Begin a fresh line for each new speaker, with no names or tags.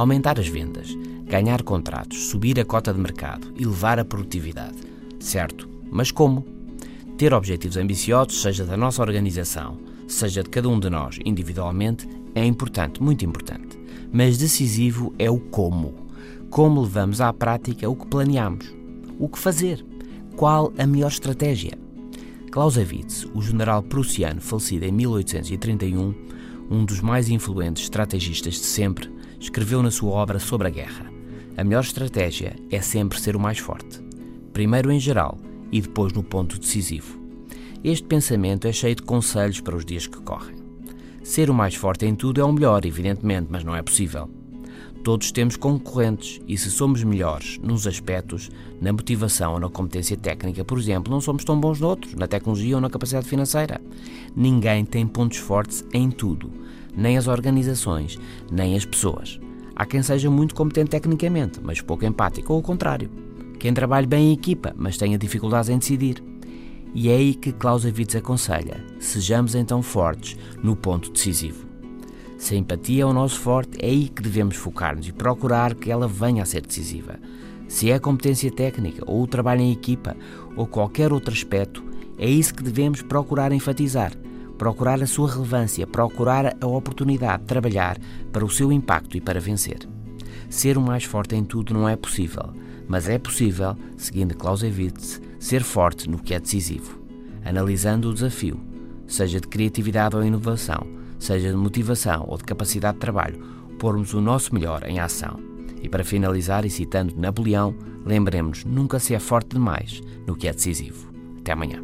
aumentar as vendas, ganhar contratos, subir a cota de mercado, elevar a produtividade. Certo, mas como? Ter objetivos ambiciosos, seja da nossa organização, seja de cada um de nós individualmente, é importante, muito importante. Mas decisivo é o como. Como levamos à prática o que planeamos. O que fazer. Qual a melhor estratégia. Clausewitz, o general prussiano falecido em 1831, um dos mais influentes estrategistas de sempre, escreveu na sua obra sobre a guerra: A melhor estratégia é sempre ser o mais forte. Primeiro em geral e depois no ponto decisivo. Este pensamento é cheio de conselhos para os dias que correm. Ser o mais forte em tudo é o melhor, evidentemente, mas não é possível. Todos temos concorrentes e se somos melhores nos aspectos, na motivação ou na competência técnica, por exemplo, não somos tão bons noutros, na tecnologia ou na capacidade financeira. Ninguém tem pontos fortes em tudo, nem as organizações, nem as pessoas. Há quem seja muito competente tecnicamente, mas pouco empático, ou o contrário. Quem trabalhe bem em equipa, mas tenha dificuldades em decidir. E é aí que Clausewitz aconselha: sejamos então fortes no ponto decisivo. Se a empatia é o nosso forte, é aí que devemos focar-nos e procurar que ela venha a ser decisiva. Se é a competência técnica, ou o trabalho em equipa, ou qualquer outro aspecto, é isso que devemos procurar enfatizar. Procurar a sua relevância, procurar a oportunidade de trabalhar para o seu impacto e para vencer. Ser o mais forte em tudo não é possível, mas é possível, seguindo Clausewitz, ser forte no que é decisivo. Analisando o desafio, seja de criatividade ou inovação, seja de motivação ou de capacidade de trabalho, pormos o nosso melhor em ação. E para finalizar, e citando Napoleão, lembremos nunca se é forte demais no que é decisivo. Até amanhã.